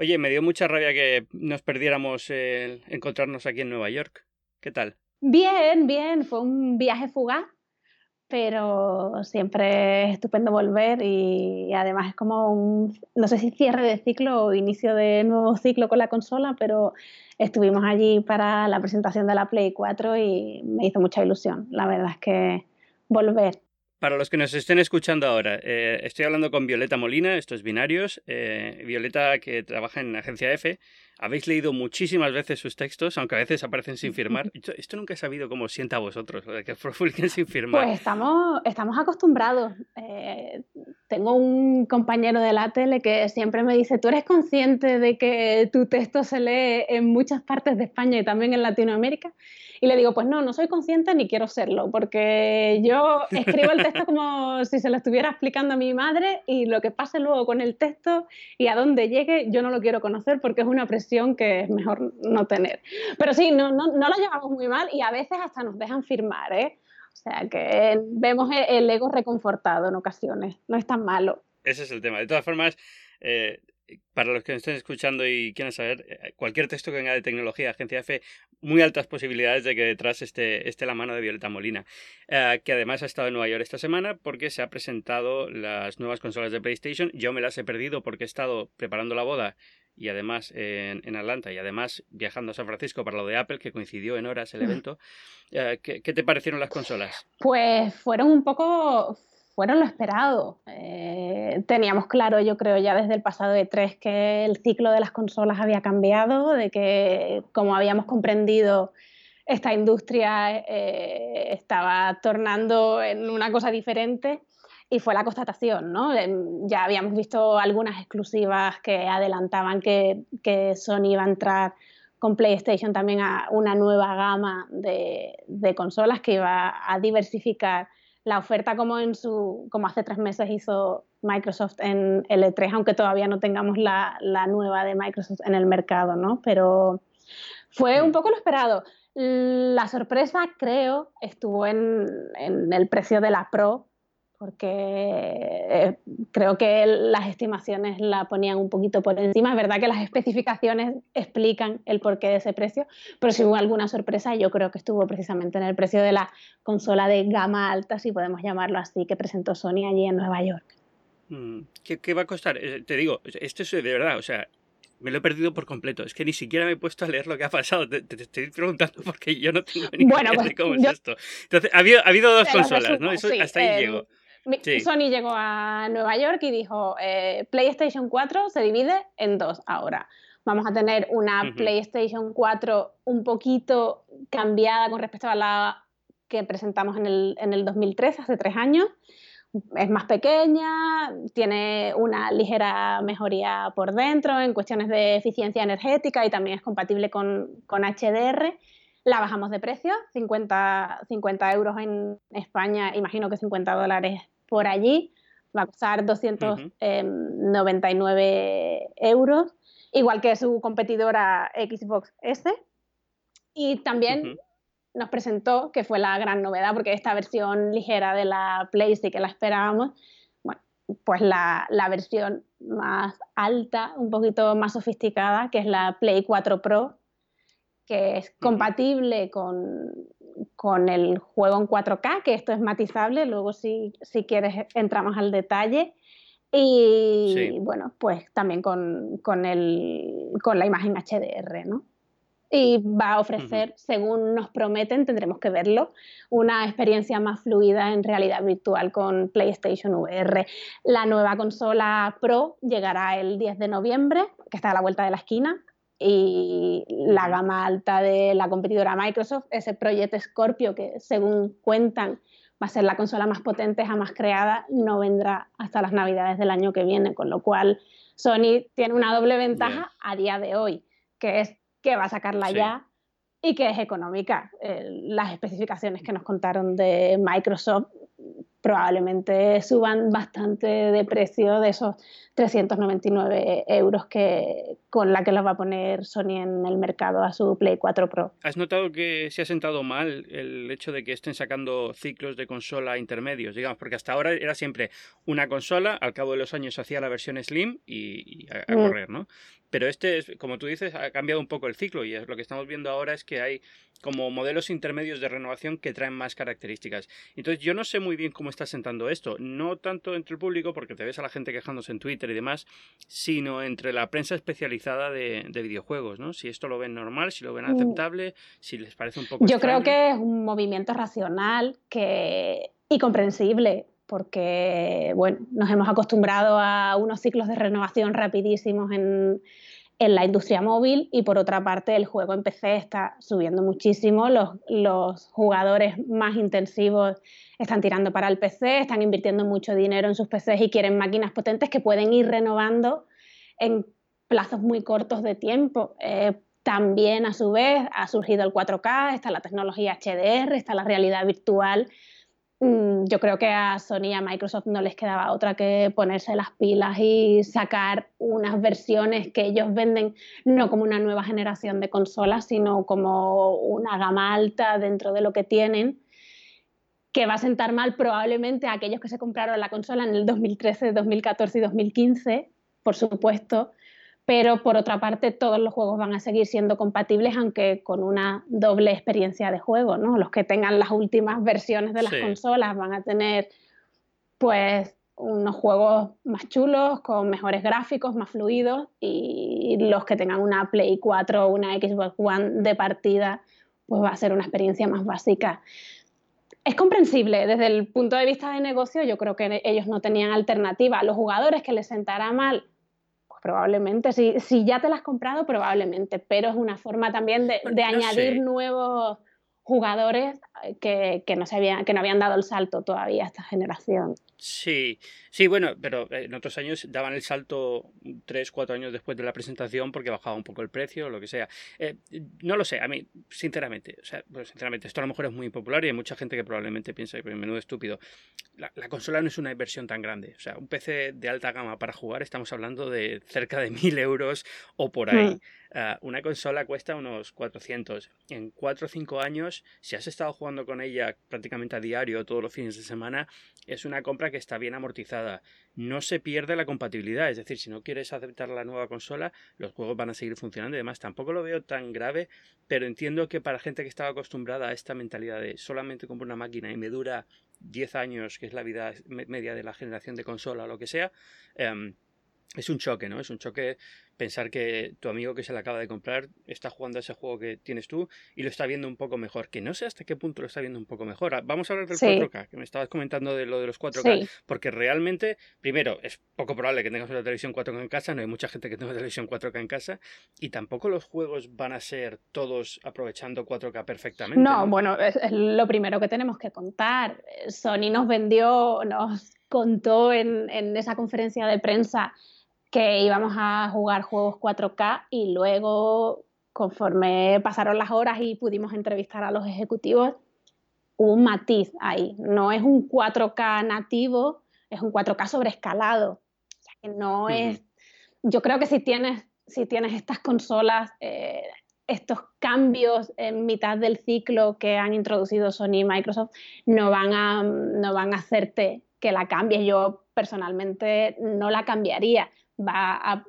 Oye, me dio mucha rabia que nos perdiéramos el encontrarnos aquí en Nueva York. ¿Qué tal? Bien, bien, fue un viaje fugaz, pero siempre es estupendo volver y además es como un, no sé si cierre de ciclo o inicio de nuevo ciclo con la consola, pero estuvimos allí para la presentación de la Play 4 y me hizo mucha ilusión, la verdad es que volver. Para los que nos estén escuchando ahora, eh, estoy hablando con Violeta Molina, estos binarios. Eh, Violeta que trabaja en Agencia F. Habéis leído muchísimas veces sus textos, aunque a veces aparecen sin firmar. Esto, nunca he sabido cómo sienta a vosotros, que publiquen sin firmar. Pues estamos, estamos acostumbrados. Eh, tengo un compañero de la tele que siempre me dice, ¿tú eres consciente de que tu texto se lee en muchas partes de España y también en Latinoamérica? Y le digo, pues no, no soy consciente ni quiero serlo, porque yo escribo el texto como si se lo estuviera explicando a mi madre y lo que pase luego con el texto y a dónde llegue, yo no lo quiero conocer porque es una presión que es mejor no tener. Pero sí, no, no, no lo llevamos muy mal y a veces hasta nos dejan firmar, ¿eh? O sea que vemos el ego reconfortado en ocasiones, no es tan malo. Ese es el tema. De todas formas, eh, para los que estén escuchando y quieran saber, eh, cualquier texto que venga de tecnología, Agencia F, muy altas posibilidades de que detrás esté, esté la mano de Violeta Molina, eh, que además ha estado en Nueva York esta semana porque se ha presentado las nuevas consolas de PlayStation. Yo me las he perdido porque he estado preparando la boda y además en, Atlanta y además viajando a San Francisco para lo de Apple, que coincidió en horas el evento. Eh, ¿qué, ¿Qué te parecieron las consolas? Pues fueron un poco fueron lo esperado. Eh, teníamos claro, yo creo, ya desde el pasado de tres que el ciclo de las consolas había cambiado, de que como habíamos comprendido, esta industria eh, estaba tornando en una cosa diferente y fue la constatación, ¿no? Ya habíamos visto algunas exclusivas que adelantaban que, que Sony iba a entrar con PlayStation también a una nueva gama de, de consolas que iba a diversificar la oferta como en su como hace tres meses hizo Microsoft en L3, aunque todavía no tengamos la, nueva de Microsoft en el mercado, ¿no? Pero fue un poco lo esperado. La sorpresa, creo, estuvo en, en el precio de la Pro, porque eh, creo que las estimaciones la ponían un poquito por encima. Es verdad que las especificaciones explican el porqué de ese precio, pero si hubo alguna sorpresa, yo creo que estuvo precisamente en el precio de la consola de gama alta, si podemos llamarlo así, que presentó Sony allí en Nueva York. Mm, ¿Qué, va a costar? Eh, te digo, esto es de verdad, o sea, me lo he perdido por completo. Es que ni siquiera me he puesto a leer lo que ha pasado. Te, estoy preguntando porque yo no tengo ni idea de pues, cómo es esto. Entonces, ha habido, dos consolas, ¿no? Eso, hasta ahí llego. Sony llegó a Nueva York y dijo, eh, PlayStation 4 se divide en dos ahora. Vamos a tener una PlayStation 4 un poquito cambiada con respecto a la que presentamos en el, en el 2013, hace tres años. Es más pequeña, tiene una ligera mejoría por dentro en cuestiones de eficiencia energética y también es compatible con, con HDR. La bajamos de precio, 50, 50 euros en España, imagino que 50 dólares por allí, va a costar 299 euros, igual que su competidora Xbox S. Y también nos presentó, que fue la gran novedad, porque esta versión ligera de la PlayStation que la esperábamos, bueno, pues la, la, versión más alta, un poquito más sofisticada, que es la Play 4 Pro, que es compatible con con el juego en 4K, que esto es matizable, luego si, si quieres entramos al detalle. Y bueno, pues también con, con, el, con la imagen HDR, ¿no? y va a ofrecer, según nos prometen, tendremos que verlo, una experiencia más fluida en realidad virtual con PlayStation VR. La nueva consola Pro llegará el 10 de noviembre, que está a la vuelta de la esquina, y la gama alta de la competidora Microsoft, ese proyecto Scorpio que según cuentan va a ser la consola más potente jamás creada, no vendrá hasta las navidades del año que viene, con lo cual Sony tiene una doble ventaja a día de hoy, que es que va a sacarla ya y que es económica. Eh, las especificaciones que nos contaron de Microsoft probablemente suban bastante de precio de esos 399 euros que, con la que los va a poner Sony en el mercado a su Play 4 Pro. ¿Has notado que se ha sentado mal el hecho de que estén sacando ciclos de consola intermedios, digamos? Porque hasta ahora era siempre una consola, al cabo de los años hacía la versión Slim y, a, mm. correr, ¿no? Pero este, es, como tú dices, ha cambiado un poco el ciclo y lo que estamos viendo ahora es que hay como modelos intermedios de renovación que traen más características. Entonces yo no sé muy bien cómo está sentando esto, no tanto entre el público, porque te ves a la gente quejándose en Twitter y demás, sino entre la prensa especializada de, videojuegos, ¿no? Si esto lo ven normal, si lo ven mm. aceptable, si les parece un poco... Yo creo que es un movimiento racional que... y comprensible porque bueno, nos hemos acostumbrado a unos ciclos de renovación rapidísimos en, en la industria móvil y por otra parte el juego en PC está subiendo muchísimo, los, los, jugadores más intensivos están tirando para el PC, están invirtiendo mucho dinero en sus PCs y quieren máquinas potentes que pueden ir renovando en plazos muy cortos de tiempo. Eh, también a su vez ha surgido el 4K, está la tecnología HDR, está la realidad virtual yo creo que a Sony y a Microsoft no les quedaba otra que ponerse las pilas y sacar unas versiones que ellos venden no como una nueva generación de consolas, sino como una gama alta dentro de lo que tienen, que va a sentar mal probablemente a aquellos que se compraron la consola en el 2013, 2014 y 2015, por supuesto, pero por otra parte todos los juegos van a seguir siendo compatibles aunque con una doble experiencia de juego, ¿no? Los que tengan las últimas versiones de las consolas van a tener pues unos juegos más chulos, con mejores gráficos, más fluidos y los que tengan una Play 4 o una Xbox One de partida pues va a ser una experiencia más básica. Es comprensible desde el punto de vista de negocio, yo creo que ellos no tenían alternativa. A los jugadores que les sentará mal probablemente. Si, si ya te la has comprado, probablemente, pero es una forma también de, de añadir nuevos jugadores que, que, no se habían, que no habían dado el salto todavía a esta generación. Sí, sí, bueno, pero en otros años daban el salto tres, cuatro años después de la presentación porque bajaba un poco el precio o lo que sea. Eh, no lo sé, a mí, sinceramente, o sea, pues, sinceramente, esto a lo mejor es muy impopular y hay mucha gente que probablemente piensa que menudo estúpido. La, la, consola no es una inversión tan grande. O sea, un PC de alta gama para jugar estamos hablando de cerca de mil euros o por ahí. Hmm. Ah, una consola cuesta unos 400. En 4 o 5 años, si has estado jugando con ella prácticamente a diario todos los fines de semana, es una compra que está bien amortizada. No se pierde la compatibilidad, es decir, si no quieres aceptar la nueva consola, los juegos van a seguir funcionando y demás. Tampoco lo veo tan grave, pero entiendo que para gente que estaba acostumbrada a esta mentalidad de solamente compro una máquina y me dura 10 años, que es la vida media de la generación de consola o lo que sea, em, es un choque, ¿no? Es un choque pensar que tu amigo que se le acaba de comprar está jugando a ese juego que tienes tú y lo está viendo un poco mejor. Que no sé hasta qué punto lo está viendo un poco mejor. Ah, vamos a hablar del 4K, que me estabas comentando de lo de los 4K. Porque realmente, primero, es poco probable que tengas una televisión 4K en casa, no hay mucha gente que tenga televisión 4K en casa, y tampoco los juegos van a ser todos aprovechando 4K perfectamente. No, bueno, es, lo primero que tenemos que contar. Sony nos vendió, nos contó en, en esa conferencia de prensa que íbamos a jugar juegos 4K y luego, conforme pasaron las horas y pudimos entrevistar a los ejecutivos, hubo un matiz ahí. No es un 4K nativo, es un 4K sobreescalado. O sea, que no es... Yo creo que si tienes, si tienes estas consolas, eh, estos cambios en mitad del ciclo que han introducido Sony y Microsoft, no van a, no van a hacerte que la cambies. Yo personalmente no la cambiaría va a,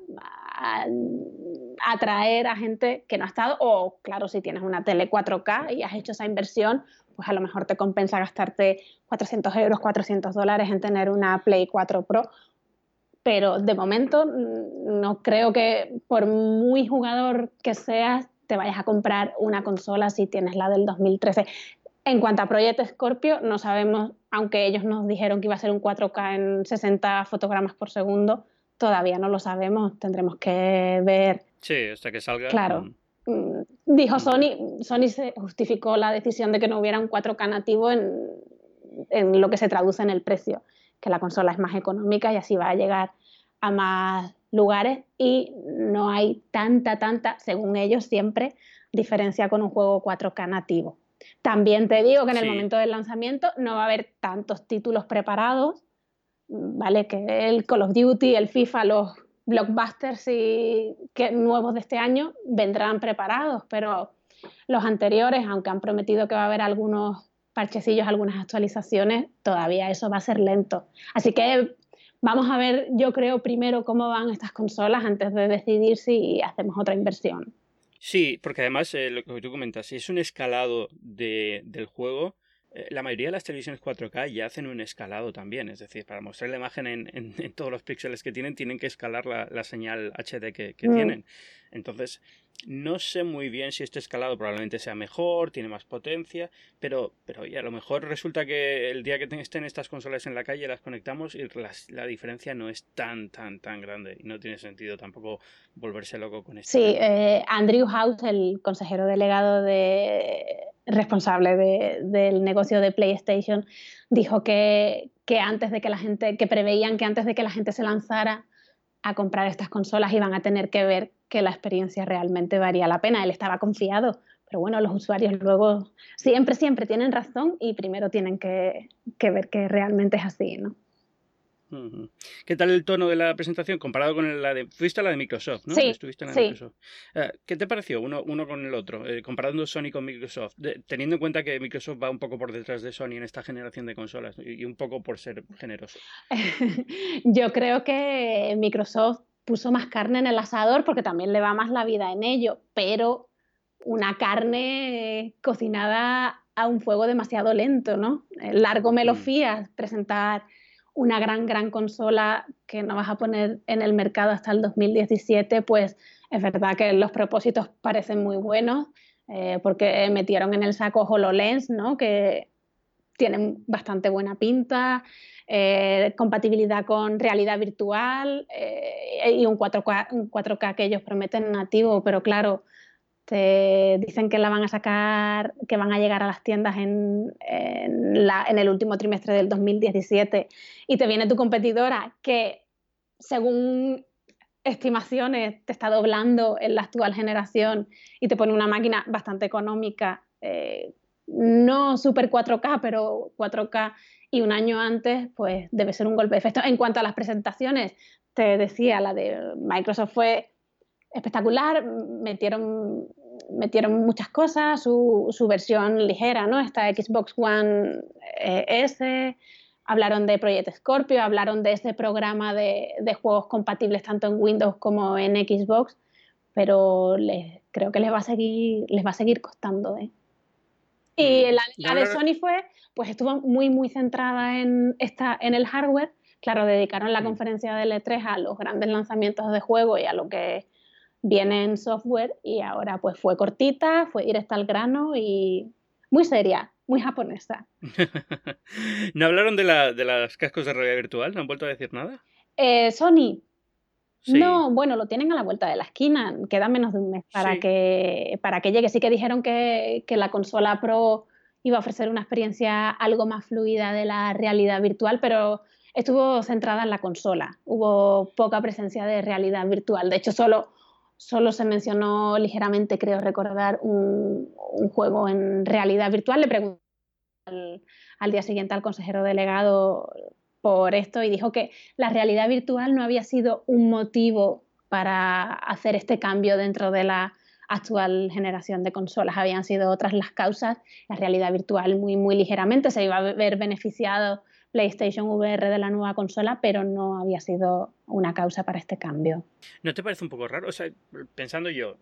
atraer a gente que no ha estado, o claro, si tienes una tele 4K y has hecho esa inversión, pues a lo mejor te compensa gastarte 400 euros, 400 dólares en tener una Play 4 Pro. Pero de momento mm, no creo que por muy jugador que seas, te vayas a comprar una consola si tienes la del 2013. En cuanto a Project Scorpio, no sabemos, aunque ellos nos dijeron que iba a ser un 4K en 60 fotogramas por segundo, todavía no lo sabemos, tendremos que ver. Sí, hasta que salga. Claro. Mm. Mm, dijo Sony, Sony se justificó la decisión de que no hubiera un 4K nativo en, en lo que se traduce en el precio, que la consola es más económica y así va a llegar a más lugares y no hay tanta, tanta, según ellos siempre, diferencia con un juego 4K nativo. También te digo que en el momento del lanzamiento no va a haber tantos títulos preparados ¿vale? Que el Call of Duty, el FIFA, los blockbusters y que nuevos de este año vendrán preparados, pero los anteriores, aunque han prometido que va a haber algunos parchecillos, algunas actualizaciones, todavía eso va a ser lento. Así que vamos a ver, yo creo, primero cómo van estas consolas antes de decidir si hacemos otra inversión. Sí, porque además, eh, lo que tú comentas, es un escalado de, del juego, la mayoría de las televisiones 4K ya hacen un escalado también, es decir, para mostrar la imagen en, en, todos los píxeles que tienen, tienen que escalar la, la señal HD que, que mm. tienen. Entonces, no sé muy bien si este escalado probablemente sea mejor, tiene más potencia, pero, pero a lo mejor resulta que el día que estén estas consolas en la calle las conectamos y la diferencia no es tan, tan, tan grande y no tiene sentido tampoco volverse loco con esto. Sí, eh, Andrew House, el consejero delegado de responsable del negocio de PlayStation, dijo que, que antes de que la gente, que preveían que antes de que la gente se lanzara a comprar estas consolas iban a tener que ver que la experiencia realmente valía la pena. Él estaba confiado, pero bueno, los usuarios luego siempre, siempre tienen razón y primero tienen que, que ver que realmente es así, ¿no? ¿Qué tal el tono de la presentación comparado con la de... Fuiste a la de Microsoft, ¿no? Sí, Estuviste en la de Microsoft. Eh, ¿Qué te pareció uno, uno con el otro, eh, comparando Sony con Microsoft? teniendo en cuenta que Microsoft va un poco por detrás de Sony en esta generación de consolas y, un poco por ser generoso. Yo creo que Microsoft puso más carne en el asador porque también le va más la vida en ello, pero una carne cocinada a un fuego demasiado lento, ¿no? Largo me lo mm. fías presentar una gran, gran consola que no vas a poner en el mercado hasta el 2017, pues es verdad que los propósitos parecen muy buenos, eh, porque metieron en el saco HoloLens, ¿no? que tienen bastante buena pinta, eh, compatibilidad con realidad virtual eh, y un 4K, un 4K que ellos prometen nativo, pero claro, te dicen que la van a sacar, que van a llegar a las tiendas en, en, el último trimestre del 2017 y te viene tu competidora que según estimaciones te está doblando en la actual generación y te pone una máquina bastante económica, eh, no super 4K, pero 4K y un año antes, pues debe ser un golpe de efecto. En cuanto a las presentaciones, te decía, la de Microsoft fue espectacular, metieron, metieron muchas cosas, su, su versión ligera, ¿no? Esta Xbox One eh, S, hablaron de Project Scorpio, hablaron de ese programa de, de, juegos compatibles tanto en Windows como en Xbox, pero les, creo que les va a seguir, les va a seguir costando, ¿eh? Y mm. la, la, de Sony fue, pues estuvo muy, muy centrada en, esta, en el hardware. Claro, dedicaron la conferencia de L3 a los grandes lanzamientos de juego y a lo que viene en software y ahora pues fue cortita, fue directa al grano y muy seria, muy japonesa. ¿No hablaron de, la, de las cascos de realidad virtual? ¿No han vuelto a decir nada? Eh, Sony. No, bueno, lo tienen a la vuelta de la esquina. Queda menos de un mes para, que, para que llegue. Sí que dijeron que, que la consola Pro iba a ofrecer una experiencia algo más fluida de la realidad virtual, pero estuvo centrada en la consola. Hubo poca presencia de realidad virtual. De hecho, solo solo se mencionó ligeramente, creo recordar, un, juego en realidad virtual. Le pregunté al, día siguiente al consejero delegado por esto y dijo que la realidad virtual no había sido un motivo para hacer este cambio dentro de la actual generación de consolas. Habían sido otras las causas. La realidad virtual muy, muy ligeramente se iba a ver beneficiado PlayStation VR de la nueva consola, pero no había sido una causa para este cambio. ¿No te parece un poco raro? O sea, pensando yo,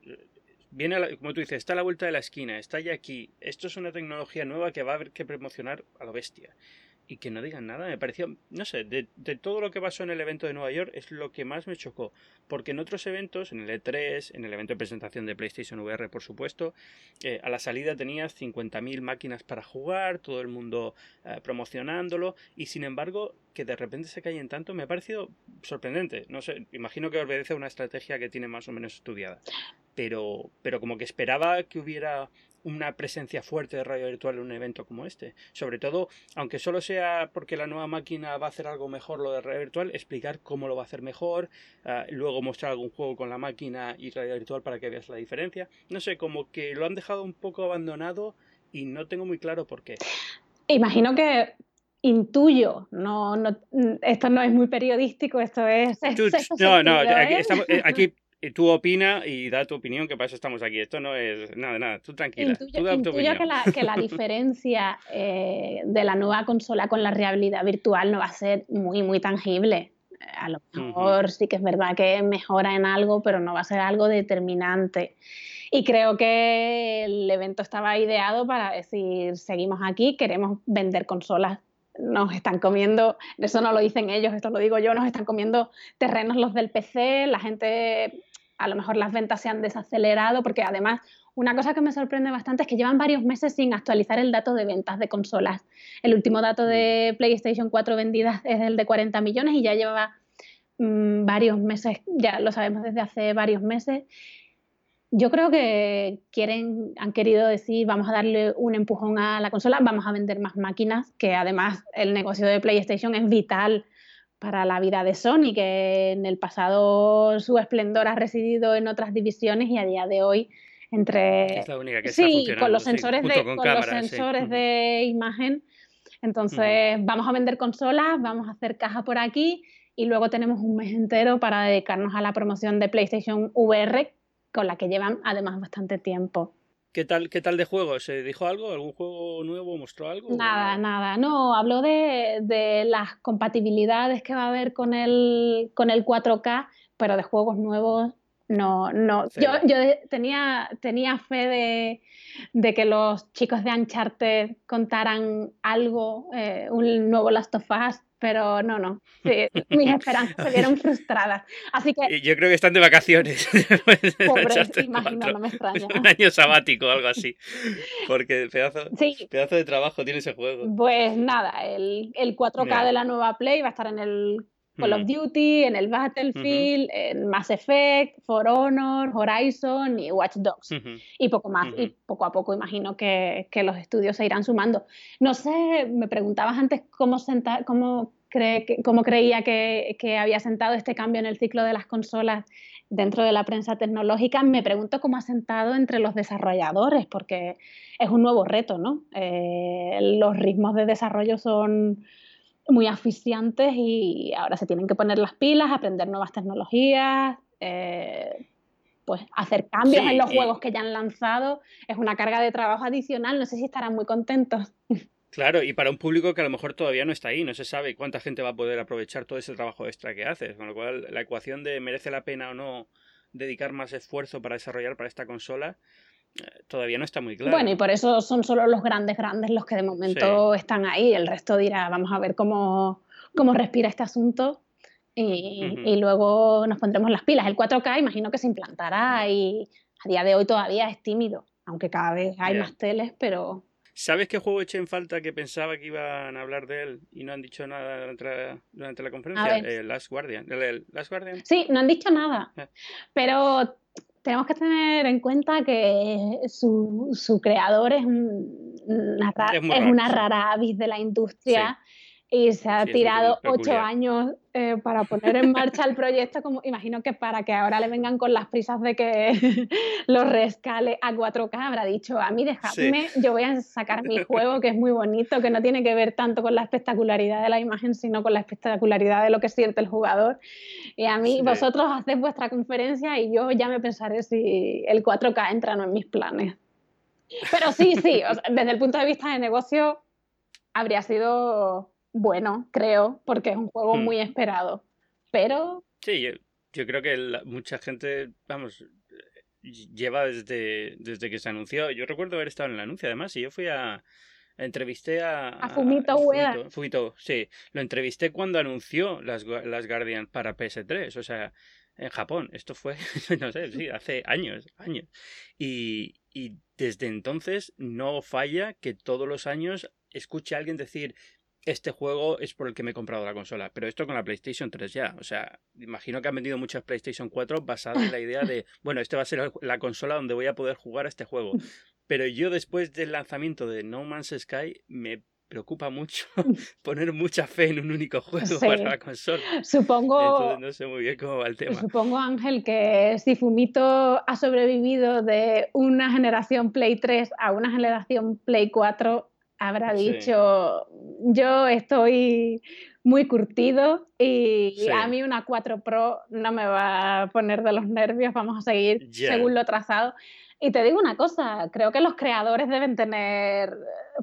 viene, como tú dices, está a la vuelta de la esquina, está ya aquí, esto es una tecnología nueva que va a haber que promocionar a lo bestia y que no digan nada, me pareció, no sé, de, todo lo que pasó en el evento de Nueva York es lo que más me chocó, porque en otros eventos, en el E3, en el evento de presentación de PlayStation VR, por supuesto, eh, a la salida tenías 50.000 máquinas para jugar, todo el mundo eh, promocionándolo, y sin embargo, que de repente se callen tanto, me ha parecido sorprendente, no sé, imagino que obedece a una estrategia que tiene más o menos estudiada, pero, pero como que esperaba que hubiera una presencia fuerte de radio virtual en un evento como este. Sobre todo, aunque solo sea porque la nueva máquina va a hacer algo mejor lo de radio virtual, explicar cómo lo va a hacer mejor, ah, luego mostrar algún juego con la máquina y radio virtual para que veas la diferencia. No sé, como que lo han dejado un poco abandonado y no tengo muy claro por qué. Imagino que intuyo, no, no, esto no es muy periodístico, esto es... no, no, estamos, eh, tú opina y da tu opinión, que para eso estamos aquí. Esto no es nada, nada, tú tranquila. Intuyo, que, la, que la diferencia eh, de la nueva consola con la realidad virtual no va a ser muy, muy tangible. A lo mejor sí que es verdad que mejora en algo, pero no va a ser algo determinante. Y creo que el evento estaba ideado para decir, seguimos aquí, queremos vender consolas nos están comiendo, eso no lo dicen ellos, esto lo digo yo, nos están comiendo terrenos los del PC, la gente, a lo mejor las ventas se han desacelerado, porque además una cosa que me sorprende bastante es que llevan varios meses sin actualizar el dato de ventas de consolas. El último dato de mm. PlayStation 4 vendidas es el de 40 millones y ya lleva mm, varios meses, ya lo sabemos desde hace varios meses. Yo creo que quieren, han querido decir, vamos a darle un empujón a la consola, vamos a vender más máquinas, que además el negocio de PlayStation es vital para la vida de Sony, que en el pasado su esplendor ha residido en otras divisiones y a día de hoy entre sí, con los sensores de con, los sensores de imagen. Entonces, vamos a vender consolas, vamos a hacer caja por aquí y luego tenemos un mes entero para dedicarnos a la promoción de PlayStation VR, con la que llevan además bastante tiempo. ¿Qué tal, ¿Qué tal de juegos? ¿Se dijo algo? ¿Algún juego nuevo? ¿Mostró algo? Nada, nada. No, habló de, de, las compatibilidades que va a haber con el, con el 4K, pero de juegos nuevos no, no. Yo, yo tenía, tenía fe de, de, que los chicos de Uncharted contaran algo, eh, un nuevo Last of Us, pero no, no. mis esperanzas se vieron frustradas. Así que. Yo creo que están de vacaciones. Pobre, imagino, no me extraña. Un año sabático o algo así. Porque pedazo, pedazo de trabajo tiene ese juego. Pues nada, el, el 4K de la nueva Play va a estar en el Call of mm. Duty, en el Battlefield, en Mass Effect, For Honor, Horizon y Watch Dogs. Y poco más. Y poco a poco imagino que, que, los estudios se irán sumando. No sé, me preguntabas antes cómo, sentar, cómo, cree, cómo creía que, que había sentado este cambio en el ciclo de las consolas dentro de la prensa tecnológica, me pregunto cómo ha sentado entre los desarrolladores, porque es un nuevo reto, ¿no? Eh, los ritmos de desarrollo son muy asfixiantes y ahora se tienen que poner las pilas, aprender nuevas tecnologías, eh, pues hacer cambios en los juegos que ya han lanzado. Es una carga de trabajo adicional, no sé si estarán muy contentos. Claro, y para un público que a lo mejor todavía no está ahí, no se sabe cuánta gente va a poder aprovechar todo ese trabajo extra que haces, con lo cual la ecuación de merece la pena o no dedicar más esfuerzo para desarrollar para esta consola todavía no está muy claro. Bueno, y por eso son solo los grandes, grandes los que de momento están ahí. El resto dirá, vamos a ver cómo, cómo respira este asunto y, luego nos pondremos las pilas. El 4K imagino que se implantará y a día de hoy todavía es tímido, aunque cada vez hay más teles, pero... ¿Sabes qué juego eché en falta que pensaba que iban a hablar de él y no han dicho nada durante la, conferencia? El Last Guardian. Last Guardian. Sí, no han dicho nada. Eh. Pero tenemos que tener en cuenta que su, su creador es, una, es, una rara avis de la industria y se ha tirado ocho años eh, para poner en marcha el proyecto, como imagino que para que ahora le vengan con las prisas de que lo rescale a 4K, habrá dicho, a mí dejadme, yo voy a sacar mi juego que es muy bonito, que no tiene que ver tanto con la espectacularidad de la imagen, sino con la espectacularidad de lo que siente el jugador. Y a mí, vosotros hacéis vuestra conferencia y yo ya me pensaré si el 4K entra o no en mis planes. Pero sí, sí, desde el punto de vista de negocio habría sido bueno, creo, porque es un juego hmm. muy esperado. Pero. Sí, yo, creo que mucha gente, vamos, lleva desde, desde que se anunció. Yo recuerdo haber estado en el anuncio, además, y yo fui a. Entrevisté a. A Fumito Ueda. Fumito, sí. Lo entrevisté cuando anunció las, las Guardian para PS3. O sea, en Japón. Esto fue, no sé, sí, hace años, años. Y, y desde entonces no falla que todos los años escuche a alguien decir, este juego es por el que me he comprado la consola. Pero esto con la PlayStation 3 ya. O sea, imagino que han vendido muchas PlayStation 4 basadas en la idea de, bueno, este va a ser la consola donde voy a poder jugar a este juego. Pero yo después del lanzamiento de No Man's Sky me preocupa mucho poner mucha fe en un único juego para la consola. Supongo. no sé muy bien cómo va el tema. Supongo, Ángel, que si Fumito ha sobrevivido de una generación Play 3 a una generación Play 4, habrá dicho, yo estoy muy curtido y a mí una 4 Pro no me va a poner de los nervios, vamos a seguir según lo trazado. Y te digo una cosa, creo que los creadores deben tener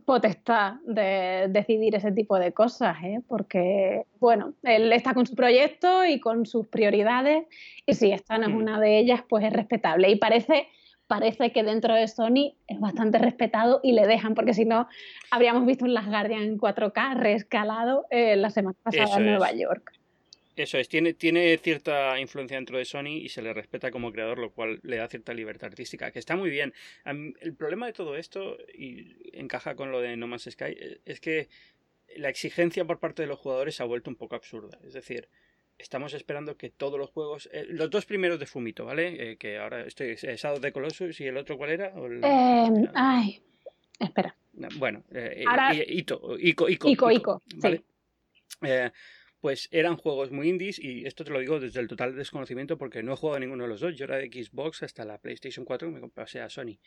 potestad de decidir ese tipo de cosas, ¿eh? porque, bueno, él está con su proyecto y con sus prioridades, y si esta no es mm. una de ellas, pues es respetable. Y parece parece que dentro de Sony es bastante respetado y le dejan, porque si no, habríamos visto un Las Guardian en 4K reescalado eh, la semana pasada en Nueva York. Eso es, tiene, tiene cierta influencia dentro de Sony y se le respeta como creador, lo cual le da cierta libertad artística, que está muy bien. El problema de todo esto, y encaja con lo de No Man's Sky, eh, es que la exigencia por parte de los jugadores se ha vuelto un poco absurda. Es decir, estamos esperando que todos los juegos. Eh, los dos primeros de Fumito, ¿vale? Eh, que ahora estoy. Eh, Shadow de Colossus y el otro, ¿cuál era? Em, ay, espera. Bueno, ahora... Ito, Ico, Ico. Ico, Ico, ¿vale? pues eran juegos muy indies y esto te lo digo desde el total desconocimiento porque no he jugado a ninguno de los dos. Yo era de Xbox hasta la PlayStation 4 que me pasé a Sony.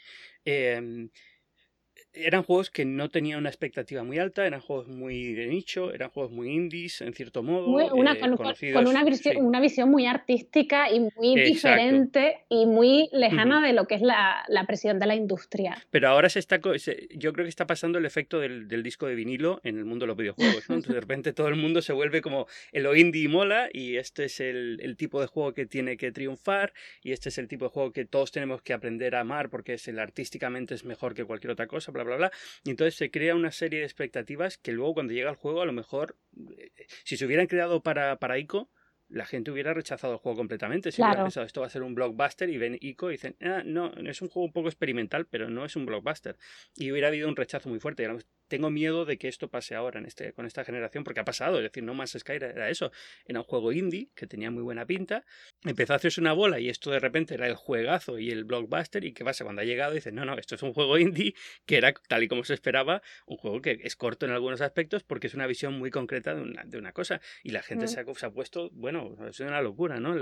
Eran juegos que no tenían una expectativa muy alta, eran juegos muy de nicho, eran juegos muy indies, en cierto modo. una, eh, con, una, visión, una, visión muy artística y muy diferente y muy lejana de lo que es la, la, presión de la industria. Pero ahora se está, yo creo que está pasando el efecto del, del disco de vinilo en el mundo de los videojuegos. ¿no? Entonces, de repente todo el mundo se vuelve como el lo indie mola y este es el, el, tipo de juego que tiene que triunfar y este es el tipo de juego que todos tenemos que aprender a amar porque es el artísticamente es mejor que cualquier otra cosa bla, bla, bla. Y entonces se crea una serie de expectativas que luego cuando llega el juego, a lo mejor, eh, si se hubieran creado para, para ICO, la gente hubiera rechazado el juego completamente. Si hubiera pensado esto va a ser un blockbuster y ven ICO y dicen, ah, no, es un juego un poco experimental, pero no es un blockbuster. Y hubiera habido un rechazo muy fuerte. Tengo miedo de que esto pase ahora en este, con esta generación, porque ha pasado. Es decir, No Man's Sky era eso. Era un juego indie que tenía muy buena pinta. Empezó a hacerse una bola y esto de repente era el juegazo y el blockbuster. ¿Y qué pasa? Cuando ha llegado, dicen, no, no, esto es un juego indie que era tal y como se esperaba, un juego que es corto en algunos aspectos porque es una visión muy concreta de una, de una cosa. Y la gente mm. se, ha, se ha puesto, bueno, es una locura, ¿no?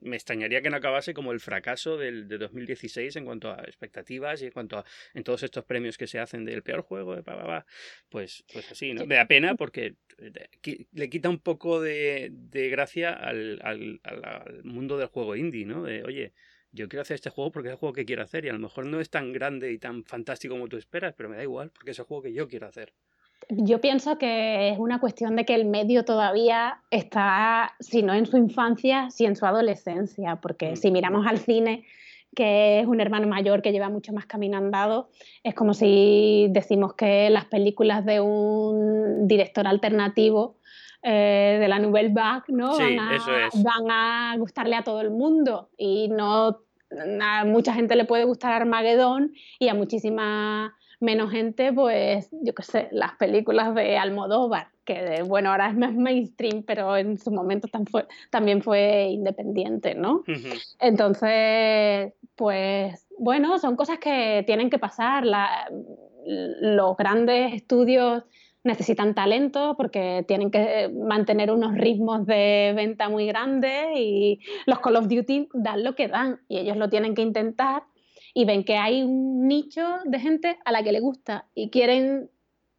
me extrañaría que no acabase como el fracaso del, de 2016 en cuanto a expectativas y en cuanto a en todos estos premios que se hacen del peor juego, de pa, pues, pues así, ¿no? Me da pena porque eh, le quita un poco de, gracia al, al, mundo del juego indie, ¿no? De, oye, yo quiero hacer este juego porque es el juego que quiero hacer y a lo mejor no es tan grande y tan fantástico como tú esperas, pero me da igual porque es el juego que yo quiero hacer. Yo pienso que es una cuestión de que el medio todavía está, si no en su infancia, si en su adolescencia, porque mm. si miramos al cine, que es un hermano mayor que lleva mucho más camino andado, es como si decimos que las películas de un director alternativo eh, de la Nouvelle Vague ¿no? van, a, van a gustarle a todo el mundo y no a mucha gente le puede gustar Armagedón y a muchísima menos gente, pues, yo qué sé, las películas de Almodóvar, que bueno, ahora es más mainstream, pero en su momento también fue independiente, ¿no? Entonces, pues, bueno, son cosas que tienen que pasar. los grandes estudios necesitan talento porque tienen que mantener unos ritmos de venta muy grandes y los Call of Duty dan lo que dan y ellos lo tienen que intentar y ven que hay un nicho de gente a la que le gusta y quieren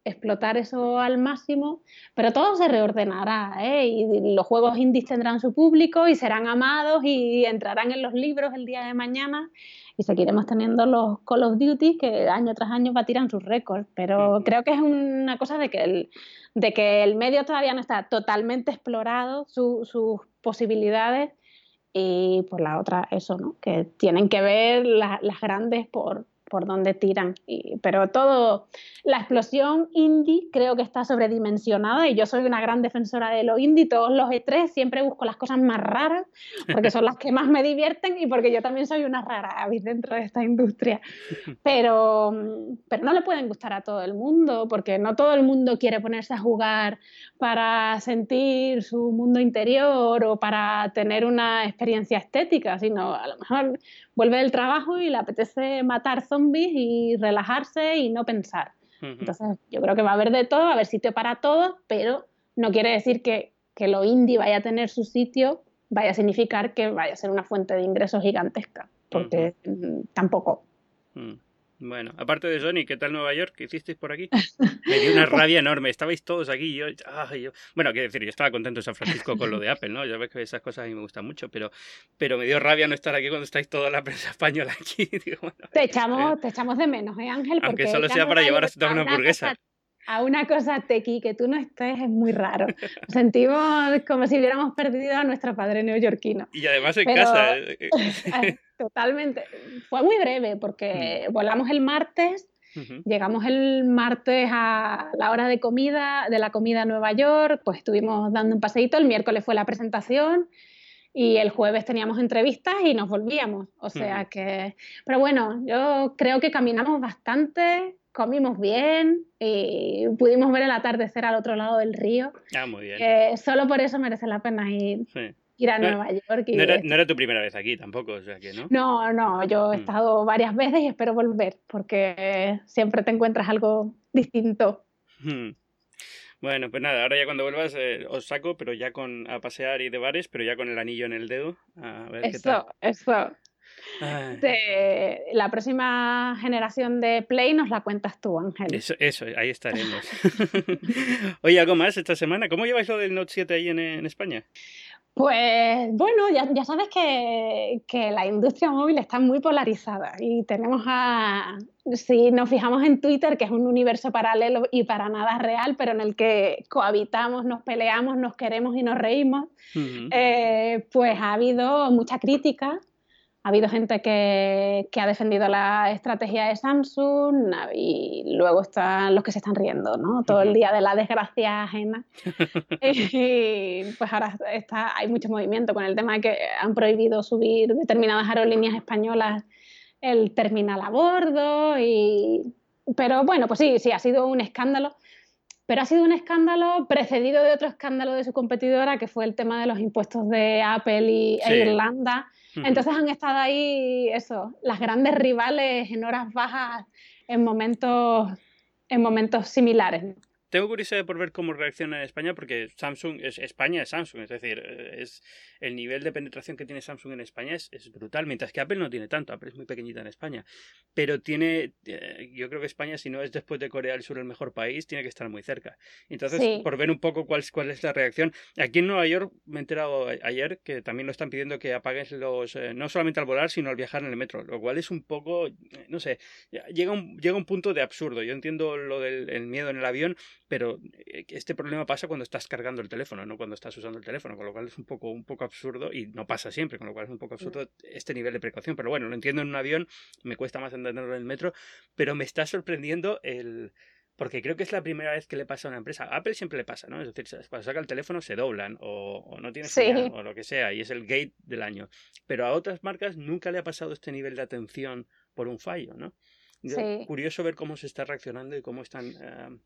explotar eso al máximo, pero todo se reordenará ¿eh? y los juegos indies tendrán su público y serán amados y entrarán en los libros el día de mañana y seguiremos teniendo los Call of Duty que año tras año batirán sus récords, pero creo que es una cosa de que el, de que el medio todavía no está totalmente explorado, sus posibilidades y por la otra eso, ¿no? Que tienen que ver las grandes por, por dónde tiran. Y, pero todo, la explosión indie creo que está sobredimensionada y yo soy una gran defensora de lo indie. Todos los E3 siempre busco las cosas más raras porque son las que más me divierten y porque yo también soy una rara dentro de esta industria. Pero, pero no le pueden gustar a todo el mundo porque no todo el mundo quiere ponerse a jugar para sentir su mundo interior o para tener una experiencia estética, sino a lo mejor vuelve del trabajo y le apetece matar zombies y relajarse y no pensar. Entonces, yo creo que va a haber de todo, va a haber sitio para todos, pero no quiere decir que, que lo indie vaya a tener su sitio, vaya a significar que vaya a ser una fuente de ingresos gigantesca, porque mm, tampoco. Mm. Bueno, aparte de Sony, ¿qué tal Nueva York? ¿Qué hicisteis por aquí? Me dio una rabia enorme. Estabais todos aquí. Yo, yo... Bueno, quiero decir, yo estaba contento en San Francisco con lo de Apple, ¿no? Ya ves que esas cosas a mí me gustan mucho, pero, pero me dio rabia no estar aquí cuando estáis toda la prensa española aquí. te, echamos, te echamos de menos, ¿eh, Ángel? Aunque solo sea para llevar a una hamburguesa a una cosa tequi que tú no estés es muy raro. Nos sentimos como si hubiéramos perdido a nuestro padre neoyorquino. Y además en casa. ¿eh? Eh, totalmente. Fue muy breve porque volamos el martes, llegamos el martes a la hora de comida, de la comida a Nueva York, pues estuvimos dando un paseíto, el miércoles fue la presentación y el jueves teníamos entrevistas y nos volvíamos. O sea que, pero bueno, yo creo que caminamos bastante, comimos bien y pudimos ver el atardecer al otro lado del río. Ah, muy bien. solo por eso merece la pena ir, ir a Nueva York. no, era, tu primera vez aquí tampoco, o sea que no. No, no, yo he mm. estado varias veces y espero volver porque siempre te encuentras algo distinto. Hmm. Bueno, pues nada, ahora ya cuando vuelvas eh, os saco, pero ya con a pasear y de bares, pero ya con el anillo en el dedo. A ver eso, qué tal. eso la próxima generación de Play nos la cuentas tú, Ángel. Eso, eso ahí estaremos. Oye, ¿algo más esta semana? ¿Cómo lleváis lo del Note 7 ahí en, España? Pues bueno, ya, ya sabes que, que, la industria móvil está muy polarizada y tenemos a, si nos fijamos en Twitter, que es un universo paralelo y para nada real, pero en el que cohabitamos, nos peleamos, nos queremos y nos reímos, eh, pues ha habido mucha crítica ha habido gente que, ha defendido la estrategia de Samsung y luego están los que se están riendo, ¿no? Todo el día de la desgracia ajena. y pues ahora está, hay mucho movimiento con el tema de que han prohibido subir determinadas aerolíneas españolas el terminal a bordo. Y... Pero bueno, pues sí, sí, ha sido un escándalo. Pero ha sido un escándalo precedido de otro escándalo de su competidora, que fue el tema de los impuestos de Apple y, e Irlanda entonces han estado ahí, eso, las grandes rivales en horas bajas en momentos, en momentos similares. Tengo curiosidad por ver cómo reacciona en España porque Samsung es España es Samsung, es decir, es el nivel de penetración que tiene Samsung en España es, brutal, mientras que Apple no tiene tanto, Apple es muy pequeñita en España, pero tiene, eh, yo creo que España si no es después de Corea del Sur el mejor país, tiene que estar muy cerca. Entonces, por ver un poco cuál, cuál es la reacción, aquí en Nueva York me he enterado ayer que también lo están pidiendo que apagues los, eh, no solamente al volar, sino al viajar en el metro, lo cual es un poco, eh, no sé, llega un, llega un punto de absurdo. Yo entiendo lo del miedo en el avión, pero eh, este problema pasa cuando estás cargando el teléfono, no cuando estás usando el teléfono, con lo cual es un poco, un poco absurdo y no pasa siempre, con lo cual es un poco absurdo este nivel de precaución. Pero bueno, lo entiendo en un avión, me cuesta más entenderlo en el metro, pero me está sorprendiendo el... Porque creo que es la primera vez que le pasa a una empresa. A Apple siempre le pasa, ¿no? Es decir, cuando saca el teléfono se doblan o, no tiene señal o lo que sea, y es el gate del año. Pero a otras marcas nunca le ha pasado este nivel de atención por un fallo, ¿no? Curioso ver cómo se está reaccionando y cómo están eh,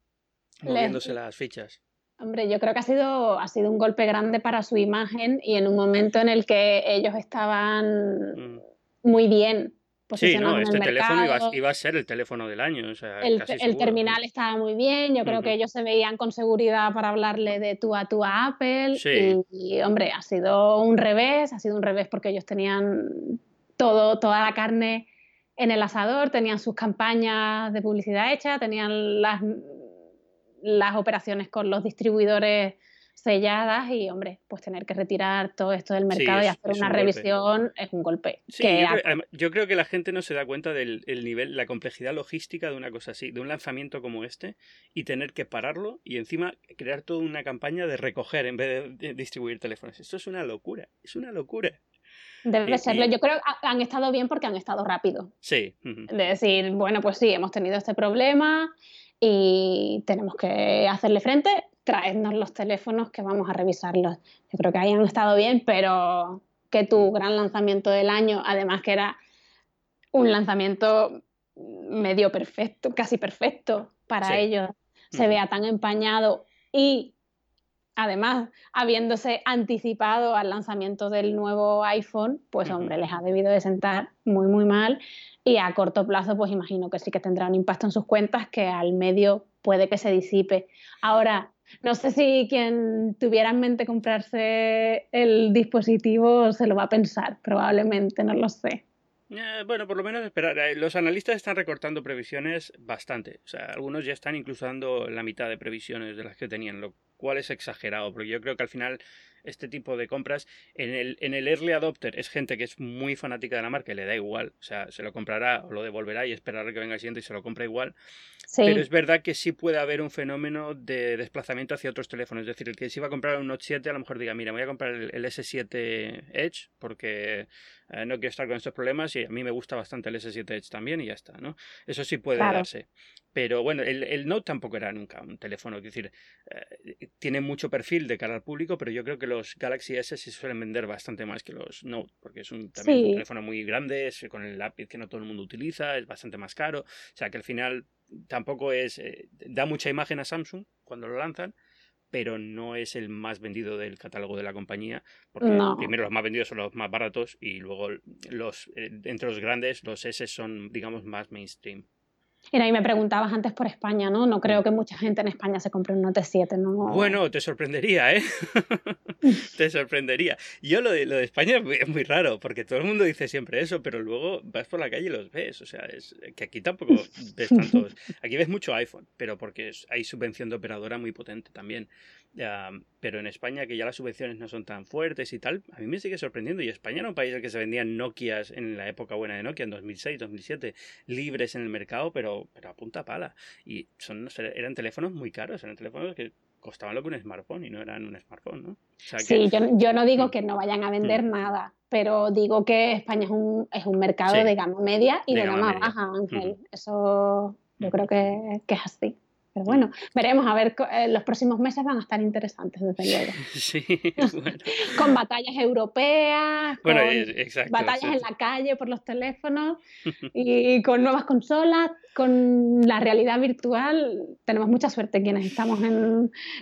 moviéndose las fichas. Hombre, yo creo que ha sido, ha sido un golpe grande para su imagen y en un momento en el que ellos estaban mm. muy bien Sí, no, este teléfono iba, a ser el teléfono del año. el, terminal estaba muy bien, yo creo que ellos se veían con seguridad para hablarle de tú a tú a Apple. Y, hombre, ha sido un revés, ha sido un revés porque ellos tenían todo, toda la carne en el asador, tenían sus campañas de publicidad hechas, tenían las las operaciones con los distribuidores selladas y, hombre, pues tener que retirar todo esto del mercado y hacer una revisión es un golpe. yo, creo, que la gente no se da cuenta del nivel, la complejidad logística de una cosa así, de un lanzamiento como este y tener que pararlo y encima crear toda una campaña de recoger en vez de, distribuir teléfonos. Esto es una locura, es una locura. Debe serlo. Yo creo que han estado bien porque han estado rápido. Sí. De decir, bueno, pues sí, hemos tenido este problema, y tenemos que hacerle frente, traernos los teléfonos que vamos a revisarlos. Yo creo que ahí han estado bien, pero que tu gran lanzamiento del año, además que era un lanzamiento medio perfecto, casi perfecto para ellos, se vea tan empañado y además habiéndose anticipado al lanzamiento del nuevo iPhone, pues hombre, les ha debido de sentar muy, muy mal y a corto plazo, pues imagino que sí que tendrá un impacto en sus cuentas que al medio puede que se disipe. Ahora, no sé si quien tuviera en mente comprarse el dispositivo se lo va a pensar, probablemente, no lo sé. Eh, bueno, por lo menos esperar. Eh, los analistas están recortando previsiones bastante. O sea, algunos ya están incluso dando la mitad de previsiones de las que tenían, lo cual es exagerado, porque yo creo que al final este tipo de compras en el, en el early adopter es gente que es muy fanática de la marca y le da igual. O sea, se lo comprará o lo devolverá y esperará que venga el siguiente y se lo compra igual. Pero es verdad que sí puede haber un fenómeno de desplazamiento hacia otros teléfonos. Es decir, el que si va a comprar un Note 7 a lo mejor diga, mira, voy a comprar el, el S7 Edge porque eh, no quiero estar con estos problemas y a mí me gusta bastante el S7 Edge también y ya está, ¿no? Eso sí puede darse. Pero bueno, el, el, Note tampoco era nunca un teléfono, es decir, eh, tiene mucho perfil de cara al público, pero yo creo que los Galaxy S sí suelen vender bastante más que los Note, porque es un, también un teléfono muy grande, es con el lápiz que no todo el mundo utiliza, es bastante más caro, o sea que al final tampoco es, eh, da mucha imagen a Samsung cuando lo lanzan, pero no es el más vendido del catálogo de la compañía, porque primero los más vendidos son los más baratos y luego los eh, entre los grandes los S son digamos más mainstream. Mira, y me preguntabas antes por España, ¿no? No creo que mucha gente en España se compre un Note 7, ¿no? Bueno, te sorprendería, ¿eh? te sorprendería. Yo lo de, lo de España es muy raro, porque todo el mundo dice siempre eso, pero luego vas por la calle y los ves. O sea, es que aquí tampoco ves tantos. Aquí ves mucho iPhone, pero porque hay subvención de operadora muy potente también pero en España, que ya las subvenciones no son tan fuertes y tal, a mí me sigue sorprendiendo. Y España era un país en el que se vendían Nokias en la época buena de Nokia, en 2006, 2007, libres en el mercado, pero, pero a punta pala. Y son, eran teléfonos muy caros, eran teléfonos que costaban lo que un smartphone y no eran un smartphone, ¿no? sí, yo, no digo mm. que no vayan a vender mm. nada, pero digo que España es un, es un mercado de gama media y de, gama, baja, Ángel. Eso yo creo que, que es así. Pero bueno, veremos, a ver, eh, los próximos meses van a estar interesantes, desde luego. Sí, bueno. con batallas europeas, con batallas en la calle por los teléfonos y con nuevas consolas, con la realidad virtual. Tenemos mucha suerte quienes estamos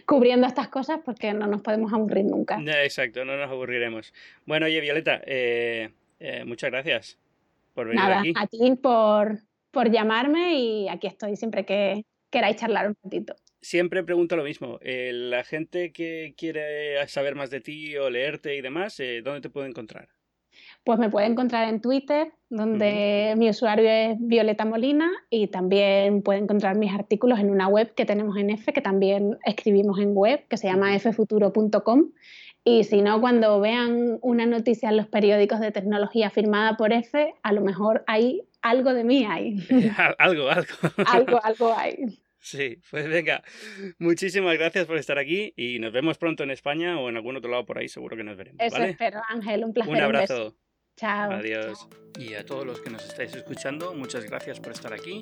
cubriendo estas cosas porque no nos podemos aburrir nunca. Exacto, no nos aburriremos. Bueno, oye, Violeta, eh, eh, muchas gracias por venir Nada, a ti por, por llamarme y aquí estoy siempre que, queráis charlar un ratito. Siempre pregunto lo mismo. Eh, la gente que quiere saber más de ti o leerte y demás, eh, ¿dónde te puede encontrar? Pues me puede encontrar en Twitter, donde mi usuario es Violeta Molina, y también puede encontrar mis artículos en una web que tenemos en F, que también escribimos en web, que se llama ffuturo.com. Y si no, cuando vean una noticia en los periódicos de tecnología firmada por F, a lo mejor hay algo de mí hay. algo, algo. algo, algo hay. Sí, pues venga, muchísimas gracias por estar aquí y nos vemos pronto en España o en algún otro lado por ahí, seguro que nos veremos. Eso espero, Ángel, un placer. Un abrazo. Chao. Adiós. Y a todos los que nos estáis escuchando, muchas gracias por estar aquí.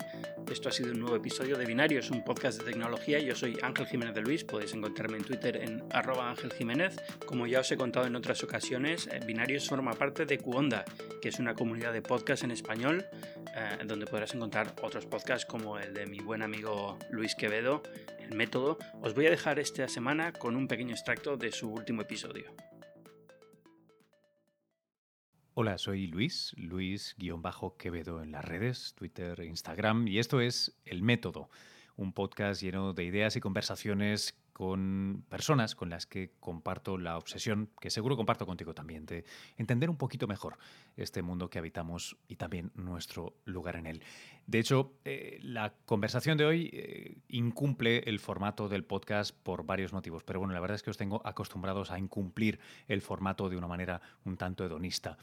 Esto ha sido un nuevo episodio de Binarios, un podcast de tecnología. Yo soy Ángel Jiménez de Luis, podéis encontrarme en Twitter en arroba Ángel Jiménez. Como ya os he contado en otras ocasiones, eh, Binarios forma parte de Cuonda, que es una comunidad de podcast en español, eh, donde podrás encontrar otros podcasts como el de mi buen amigo Luis Quevedo, El Método. Os voy a dejar esta semana con un pequeño extracto de su último episodio. Hola, soy Luis, Luis-Quevedo en las redes, Twitter e Instagram, y esto es El Método, un podcast lleno de ideas y conversaciones con personas con las que comparto la obsesión, que seguro comparto contigo también, de entender un poquito mejor este mundo que habitamos y también nuestro lugar en él. De hecho, eh, la conversación de hoy eh, incumple el formato del podcast por varios motivos, pero bueno, la verdad es que os tengo acostumbrados a incumplir el formato de una manera un tanto hedonista.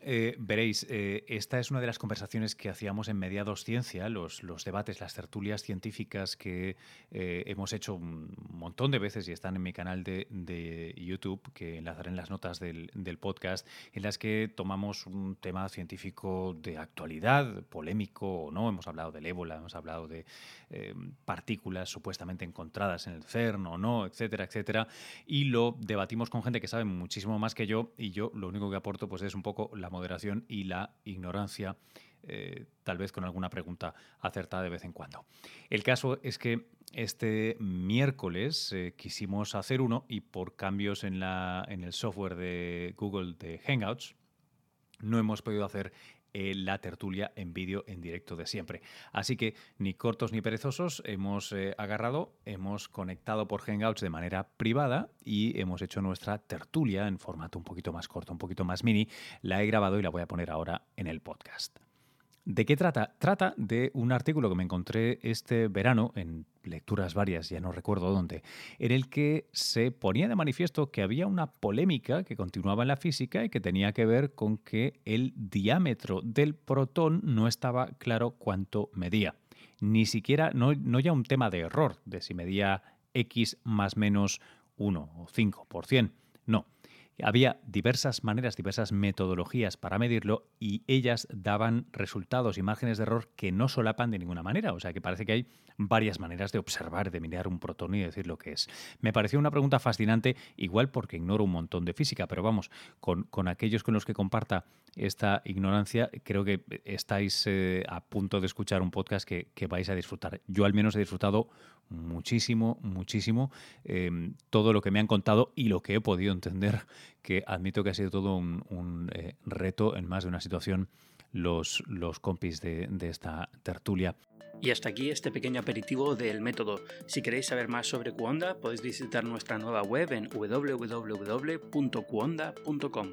Eh, veréis, eh, esta es una de las conversaciones que hacíamos en Mediados Ciencia, los, debates, las tertulias científicas que eh, hemos hecho un montón de veces y están en mi canal de, YouTube, que enlazaré en las notas del, del, podcast, en las que tomamos un tema científico de actualidad, polémico o no. Hemos hablado del ébola, hemos hablado de partículas supuestamente encontradas en el CERN o no, etcétera, etcétera. Y lo debatimos con gente que sabe muchísimo más que yo y yo lo único que aporto pues es un poco la moderación y la ignorancia, eh, tal vez con alguna pregunta acertada de vez en cuando. El caso es que este miércoles eh, quisimos hacer uno y por cambios en, la, en el software de Google de Hangouts, no hemos podido hacer eh, la tertulia en vídeo en directo de siempre. Así que ni cortos ni perezosos hemos eh, agarrado, hemos conectado por Hangouts de manera privada y hemos hecho nuestra tertulia en formato un poquito más corto, un poquito más mini. La he grabado y la voy a poner ahora en el podcast. ¿De qué trata? Trata de un artículo que me encontré este verano en lecturas varias, ya no recuerdo dónde, en el que se ponía de manifiesto que había una polémica que continuaba en la física y que tenía que ver con que el diámetro del protón no estaba claro cuánto medía. Ni siquiera, no, no ya un tema de error, de si medía X más menos 1 o 5%. No, había diversas maneras, diversas metodologías para medirlo y ellas daban resultados y márgenes de error que no solapan de ninguna manera. O sea que parece que hay varias maneras de observar, de mirar un protón y decir lo que es. Me pareció una pregunta fascinante, igual porque ignoro un montón de física, pero vamos, con, aquellos con los que comparta esta ignorancia, creo que estáis eh, a punto de escuchar un podcast que, vais a disfrutar. Yo al menos he disfrutado muchísimo, muchísimo eh, todo lo que me han contado y lo que he podido entender que admito que ha sido todo un, eh, reto en más de una situación los, los compis de, de esta tertulia. Y hasta aquí este pequeño aperitivo del método. Si queréis saber más sobre Cuonda, podéis visitar nuestra nueva web en www.cuonda.com.